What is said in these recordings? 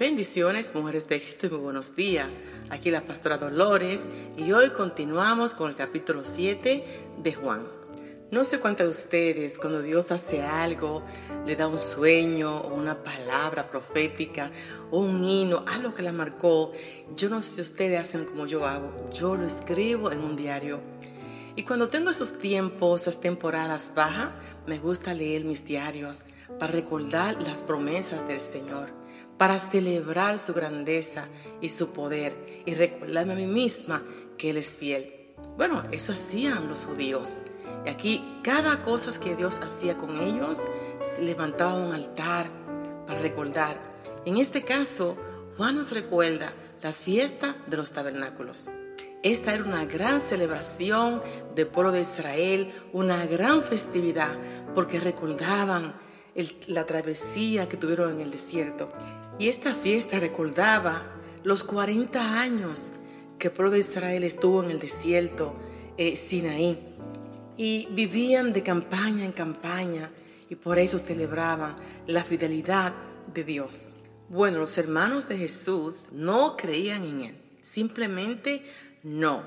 Bendiciones, mujeres de éxito y muy buenos días. Aquí la pastora Dolores y hoy continuamos con el capítulo 7 de Juan. No sé cuántas de ustedes cuando Dios hace algo, le da un sueño o una palabra profética o un himno, algo que la marcó. Yo no sé si ustedes hacen como yo hago. Yo lo escribo en un diario. Y cuando tengo esos tiempos, esas temporadas bajas, me gusta leer mis diarios para recordar las promesas del Señor para celebrar su grandeza y su poder y recordarme a mí misma que Él es fiel. Bueno, eso hacían los judíos. Y aquí cada cosa que Dios hacía con ellos, se levantaba un altar para recordar. En este caso, Juan nos recuerda las fiestas de los tabernáculos. Esta era una gran celebración del pueblo de Israel, una gran festividad, porque recordaban la travesía que tuvieron en el desierto. Y esta fiesta recordaba los 40 años que el pueblo de Israel estuvo en el desierto eh, Sinaí. Y vivían de campaña en campaña y por eso celebraban la fidelidad de Dios. Bueno, los hermanos de Jesús no creían en él, simplemente no.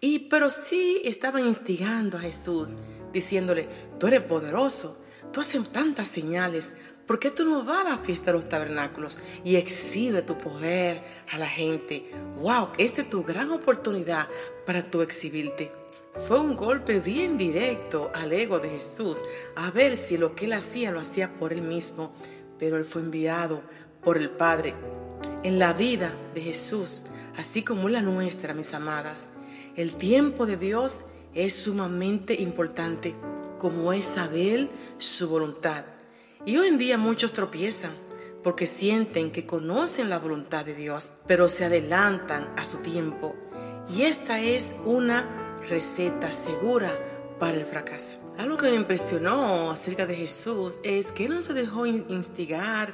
Y pero sí estaban instigando a Jesús, diciéndole, tú eres poderoso, tú haces tantas señales, ¿Por qué tú no vas a la fiesta de los tabernáculos y exhibe tu poder a la gente? ¡Wow! Esta es tu gran oportunidad para tú exhibirte. Fue un golpe bien directo al ego de Jesús, a ver si lo que él hacía lo hacía por él mismo, pero él fue enviado por el Padre. En la vida de Jesús, así como en la nuestra, mis amadas, el tiempo de Dios es sumamente importante, como es saber su voluntad. Y hoy en día muchos tropiezan porque sienten que conocen la voluntad de Dios, pero se adelantan a su tiempo. Y esta es una receta segura para el fracaso. Algo que me impresionó acerca de Jesús es que no se dejó instigar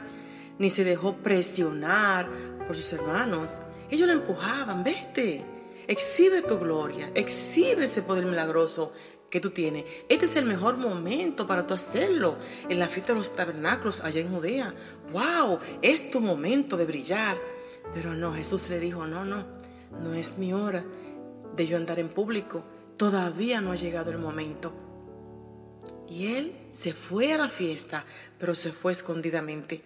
ni se dejó presionar por sus hermanos. Ellos le empujaban, vete, exhibe tu gloria, exhibe ese poder milagroso que tú tienes. Este es el mejor momento para tú hacerlo. En la fiesta de los tabernáculos allá en Judea. ¡Wow! Es tu momento de brillar. Pero no, Jesús le dijo, no, no, no es mi hora de yo andar en público. Todavía no ha llegado el momento. Y él se fue a la fiesta, pero se fue escondidamente.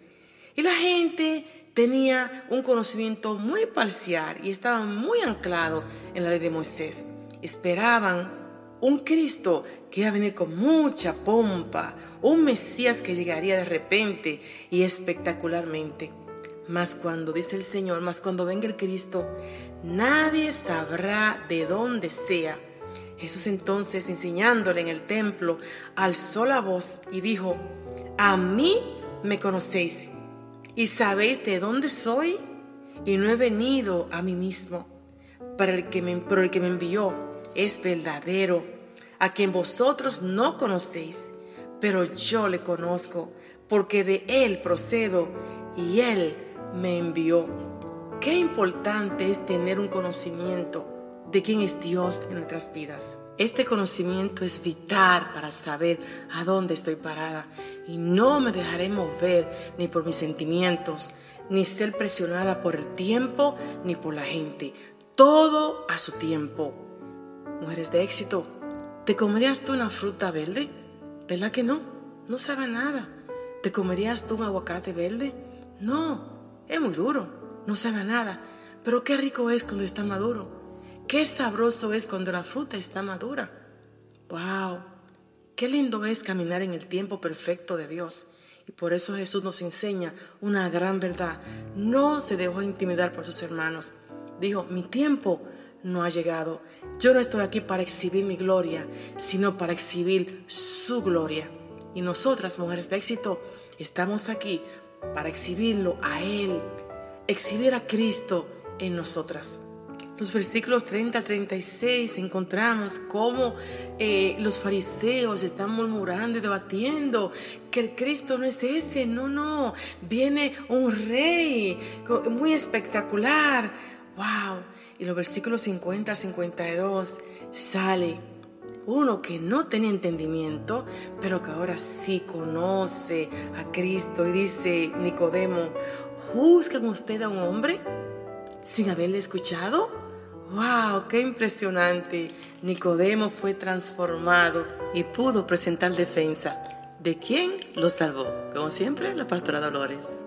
Y la gente tenía un conocimiento muy parcial y estaban muy anclados en la ley de Moisés. Esperaban un Cristo que iba a venir con mucha pompa, un Mesías que llegaría de repente y espectacularmente. Mas cuando dice el Señor, mas cuando venga el Cristo, nadie sabrá de dónde sea. Jesús entonces, enseñándole en el templo, alzó la voz y dijo, a mí me conocéis y sabéis de dónde soy y no he venido a mí mismo, para pero el que me envió es verdadero a quien vosotros no conocéis, pero yo le conozco, porque de Él procedo y Él me envió. Qué importante es tener un conocimiento de quién es Dios en nuestras vidas. Este conocimiento es vital para saber a dónde estoy parada y no me dejaré mover ni por mis sentimientos, ni ser presionada por el tiempo ni por la gente. Todo a su tiempo. Mujeres de éxito, ¿Te comerías tú una fruta verde? ¿Verdad que no? No sabe nada. ¿Te comerías tú un aguacate verde? No, es muy duro, no sabe nada. Pero qué rico es cuando está maduro. Qué sabroso es cuando la fruta está madura. ¡Wow! Qué lindo es caminar en el tiempo perfecto de Dios. Y por eso Jesús nos enseña una gran verdad. No se dejó intimidar por sus hermanos. Dijo, mi tiempo no ha llegado. Yo no estoy aquí para exhibir mi gloria, sino para exhibir su gloria. Y nosotras, mujeres de éxito, estamos aquí para exhibirlo a Él, exhibir a Cristo en nosotras. Los versículos 30 al 36 encontramos cómo eh, los fariseos están murmurando y debatiendo que el Cristo no es ese, no, no, viene un rey muy espectacular. ¡Wow! Y los versículos 50 al 52 sale uno que no tenía entendimiento, pero que ahora sí conoce a Cristo y dice Nicodemo, ¿Juzgan usted a un hombre sin haberle escuchado? ¡Wow! ¡Qué impresionante! Nicodemo fue transformado y pudo presentar defensa. ¿De quién lo salvó? Como siempre, la pastora Dolores.